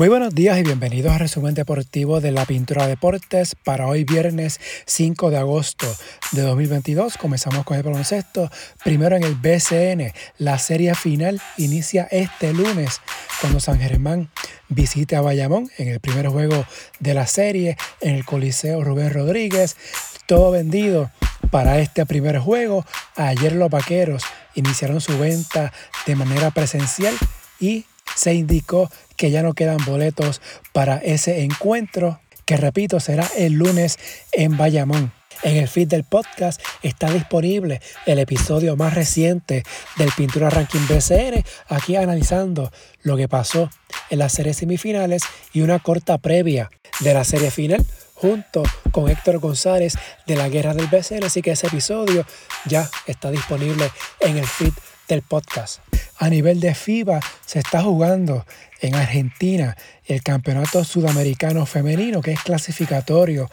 Muy buenos días y bienvenidos a resumen deportivo de la Pintura Deportes para hoy viernes 5 de agosto de 2022. Comenzamos con el baloncesto. Primero en el BCN, la serie final inicia este lunes cuando San Germán visite a Bayamón en el primer juego de la serie en el Coliseo Rubén Rodríguez. Todo vendido para este primer juego. Ayer los vaqueros iniciaron su venta de manera presencial y se indicó que ya no quedan boletos para ese encuentro, que repito, será el lunes en Bayamón. En el feed del podcast está disponible el episodio más reciente del Pintura Ranking BCN, aquí analizando lo que pasó en las series semifinales y una corta previa de la serie final junto con Héctor González de la Guerra del BCN, así que ese episodio ya está disponible en el feed del podcast a nivel de FIBA se está jugando en Argentina el Campeonato Sudamericano Femenino, que es clasificatorio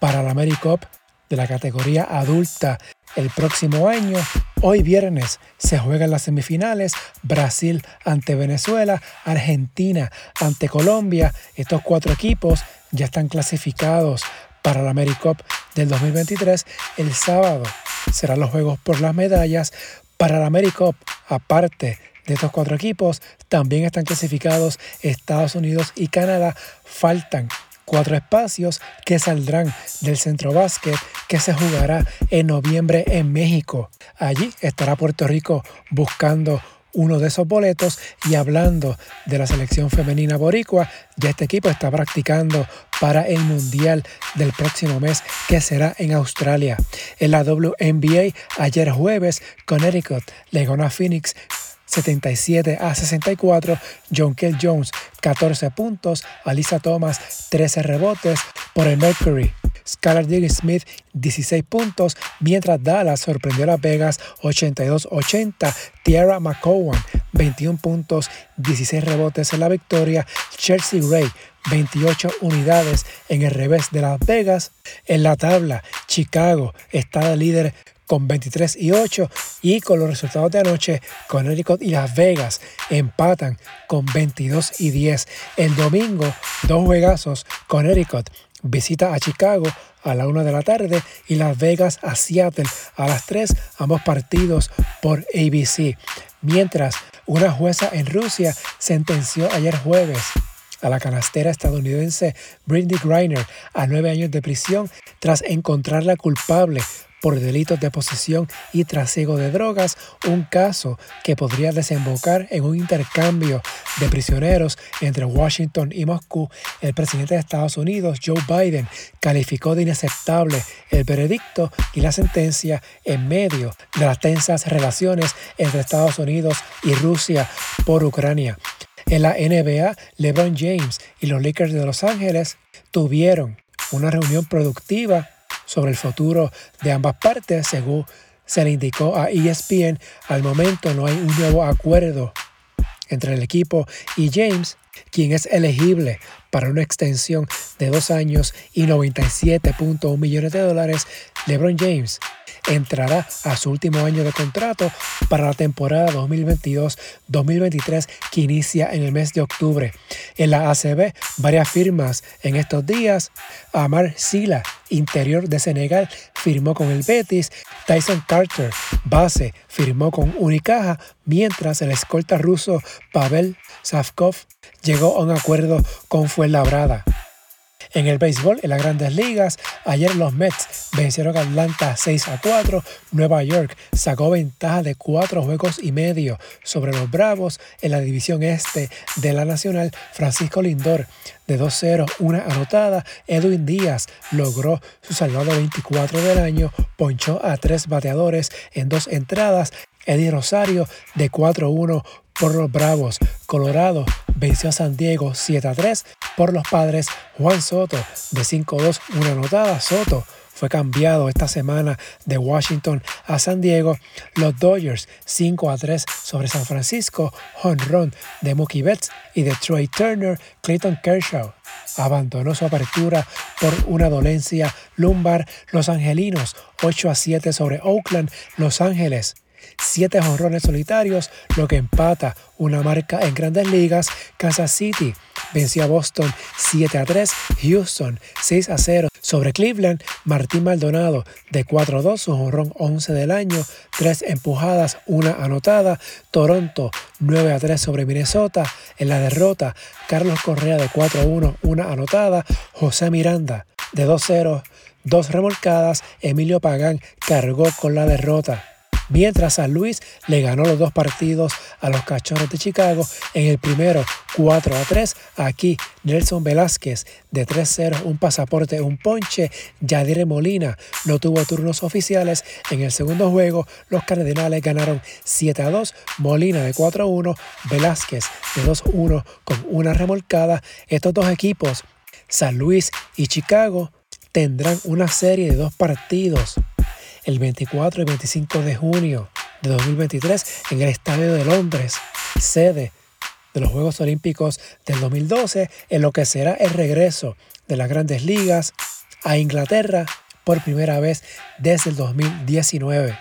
para la AmeriCup de la categoría adulta el próximo año. Hoy viernes se juegan las semifinales, Brasil ante Venezuela, Argentina ante Colombia. Estos cuatro equipos ya están clasificados para la AmeriCup del 2023. El sábado serán los juegos por las medallas. Para la AmeriCup, aparte de estos cuatro equipos. También están clasificados Estados Unidos y Canadá. Faltan cuatro espacios que saldrán del centro básquet que se jugará en noviembre en México. Allí estará Puerto Rico buscando uno de esos boletos y hablando de la selección femenina boricua, ya este equipo está practicando para el Mundial del próximo mes que será en Australia. En la WNBA, ayer jueves, Connecticut le ganó a Phoenix 77 a 64. John Kell Jones, 14 puntos. Alisa Thomas, 13 rebotes por el Mercury. Skylar Diggins Smith 16 puntos, mientras Dallas sorprendió a Las Vegas 82-80. Tierra McCowan 21 puntos, 16 rebotes en la victoria. Chelsea Ray 28 unidades en el revés de Las Vegas. En la tabla, Chicago está de líder con 23 y 8 y con los resultados de anoche, Connecticut y Las Vegas empatan con 22 y 10. El domingo, dos juegazos, Connecticut visita a Chicago a la 1 de la tarde y Las Vegas a Seattle a las 3, ambos partidos por ABC. Mientras una jueza en Rusia sentenció ayer jueves a la canastera estadounidense Brindy Griner a nueve años de prisión tras encontrarla culpable por delitos de posesión y trasiego de drogas, un caso que podría desembocar en un intercambio de prisioneros entre Washington y Moscú. El presidente de Estados Unidos, Joe Biden, calificó de inaceptable el veredicto y la sentencia en medio de las tensas relaciones entre Estados Unidos y Rusia por Ucrania. En la NBA, LeBron James y los Lakers de Los Ángeles tuvieron una reunión productiva sobre el futuro de ambas partes, según se le indicó a ESPN. Al momento no hay un nuevo acuerdo entre el equipo y James, quien es elegible para una extensión de dos años y 97.1 millones de dólares. LeBron James entrará a su último año de contrato para la temporada 2022-2023 que inicia en el mes de octubre. En la ACB, varias firmas en estos días. Amar Sila, interior de Senegal, firmó con el Betis. Tyson Carter, base, firmó con Unicaja, mientras el escolta ruso Pavel Savkov llegó a un acuerdo con Fuenlabrada. En el béisbol, en las grandes ligas, ayer los Mets vencieron a Atlanta 6 a 4. Nueva York sacó ventaja de cuatro juegos y medio sobre los Bravos en la división este de la Nacional. Francisco Lindor de 2-0, una anotada. Edwin Díaz logró su salvado 24 del año, ponchó a tres bateadores en dos entradas. Eddie Rosario de 4-1 por los Bravos. Colorado venció a San Diego 7 a 3 por los padres. Juan Soto de 5-2, una anotada. Soto fue cambiado esta semana de Washington a San Diego. Los Dodgers 5 a 3 sobre San Francisco. Honron de Mookie Betts y de Troy Turner. Clayton Kershaw abandonó su apertura por una dolencia lumbar. Los Angelinos 8 a 7 sobre Oakland. Los Ángeles siete jonrones solitarios, lo que empata una marca en grandes ligas. Kansas City venció a Boston 7 a 3, Houston 6 a 0 sobre Cleveland, Martín Maldonado de 4 a 2, su jonrón 11 del año, 3 empujadas, 1 anotada, Toronto 9 a 3 sobre Minnesota, en la derrota Carlos Correa de 4 a 1, 1 anotada, José Miranda de 2 a 0, 2 remolcadas, Emilio Pagán cargó con la derrota mientras San Luis le ganó los dos partidos a los Cachorros de Chicago. En el primero 4 a 3, aquí Nelson Velázquez de 3-0, un pasaporte, un ponche. Yadire Molina no tuvo turnos oficiales. En el segundo juego, los Cardenales ganaron 7 a 2, Molina de 4 a 1, Velázquez de 2 a 1 con una remolcada. Estos dos equipos, San Luis y Chicago, tendrán una serie de dos partidos el 24 y 25 de junio de 2023 en el Estadio de Londres, sede de los Juegos Olímpicos del 2012, en lo que será el regreso de las grandes ligas a Inglaterra por primera vez desde el 2019.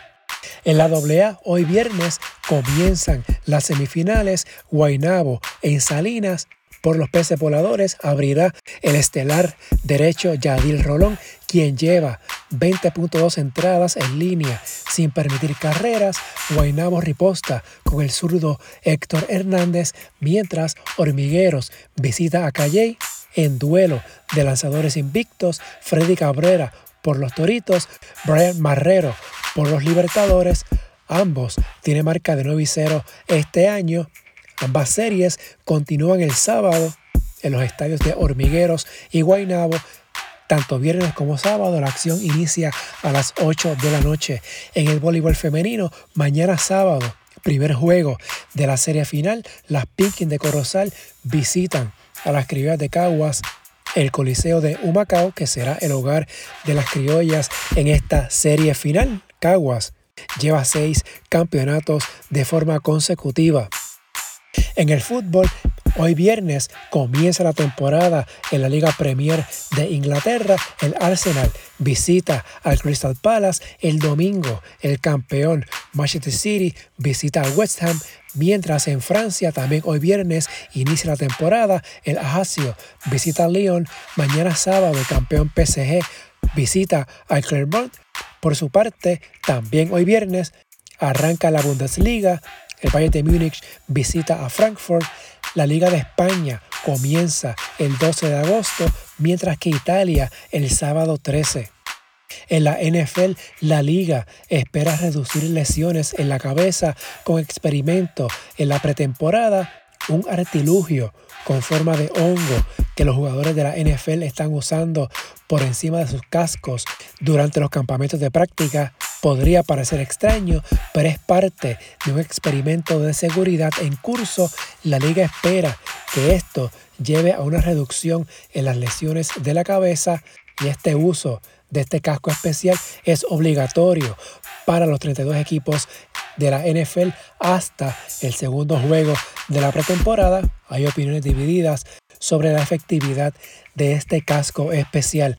En la AA, hoy viernes, comienzan las semifinales Guainabo en Salinas por los peces voladores abrirá el estelar derecho Yadil Rolón, quien lleva 20.2 entradas en línea sin permitir carreras. Guainabo riposta con el zurdo Héctor Hernández, mientras Hormigueros visita a Calley en duelo de lanzadores invictos. Freddy Cabrera por los Toritos, Brian Marrero por los Libertadores. Ambos tienen marca de 9 y 0 este año Ambas series continúan el sábado en los estadios de Hormigueros y Guaynabo. Tanto viernes como sábado la acción inicia a las 8 de la noche. En el voleibol femenino, mañana sábado, primer juego de la serie final, las Pinkins de Corozal visitan a las criollas de Caguas el Coliseo de Humacao, que será el hogar de las criollas en esta serie final. Caguas lleva seis campeonatos de forma consecutiva. En el fútbol, hoy viernes comienza la temporada en la Liga Premier de Inglaterra. El Arsenal visita al Crystal Palace. El domingo, el campeón Manchester City visita al West Ham. Mientras en Francia, también hoy viernes, inicia la temporada. El Ajaccio visita al Lyon. Mañana sábado, el campeón PSG visita al Clermont. Por su parte, también hoy viernes, arranca la Bundesliga el Bayern de Múnich visita a Frankfurt. La Liga de España comienza el 12 de agosto, mientras que Italia el sábado 13. En la NFL, la liga espera reducir lesiones en la cabeza con experimento en la pretemporada, un artilugio con forma de hongo que los jugadores de la NFL están usando por encima de sus cascos durante los campamentos de práctica Podría parecer extraño, pero es parte de un experimento de seguridad en curso. La liga espera que esto lleve a una reducción en las lesiones de la cabeza y este uso de este casco especial es obligatorio para los 32 equipos de la NFL hasta el segundo juego de la pretemporada. Hay opiniones divididas sobre la efectividad de este casco especial.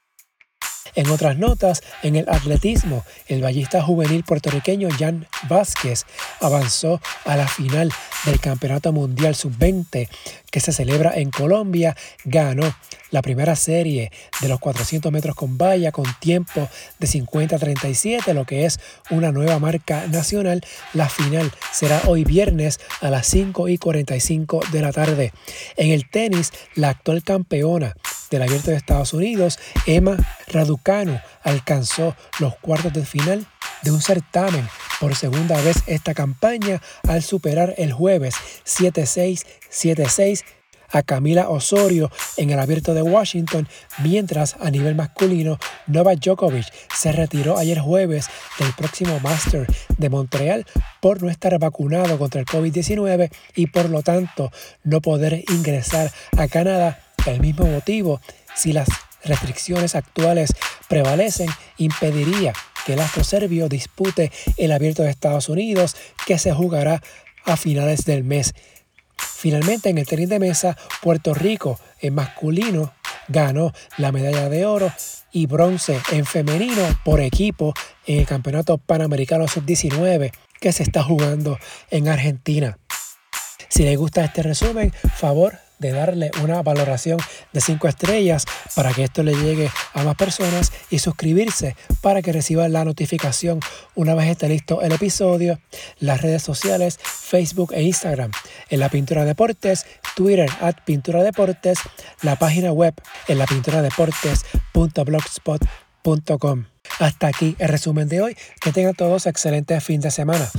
En otras notas, en el atletismo, el ballista juvenil puertorriqueño Jan Vázquez avanzó a la final del Campeonato Mundial Sub-20 que se celebra en Colombia. Ganó la primera serie de los 400 metros con valla con tiempo de 50-37, lo que es una nueva marca nacional. La final será hoy viernes a las 5 y 45 de la tarde. En el tenis, la actual campeona del Abierto de Estados Unidos, Emma Raducanu alcanzó los cuartos de final de un certamen por segunda vez esta campaña al superar el jueves 7-6, 7-6 a Camila Osorio en el abierto de Washington, mientras a nivel masculino Novak Djokovic se retiró ayer jueves del próximo Master de Montreal por no estar vacunado contra el COVID-19 y por lo tanto no poder ingresar a Canadá el mismo motivo, si las restricciones actuales prevalecen, impediría que el astro serbio dispute el abierto de Estados Unidos que se jugará a finales del mes. Finalmente, en el tenis de mesa, Puerto Rico en masculino ganó la medalla de oro y bronce en femenino por equipo en el Campeonato Panamericano Sub-19 que se está jugando en Argentina. Si les gusta este resumen, favor de darle una valoración de 5 estrellas para que esto le llegue a más personas y suscribirse para que reciba la notificación una vez esté listo el episodio, las redes sociales, Facebook e Instagram, en la Pintura Deportes, Twitter at Pintura Deportes, la página web en la pintura Hasta aquí el resumen de hoy. Que tengan todos excelente fin de semana.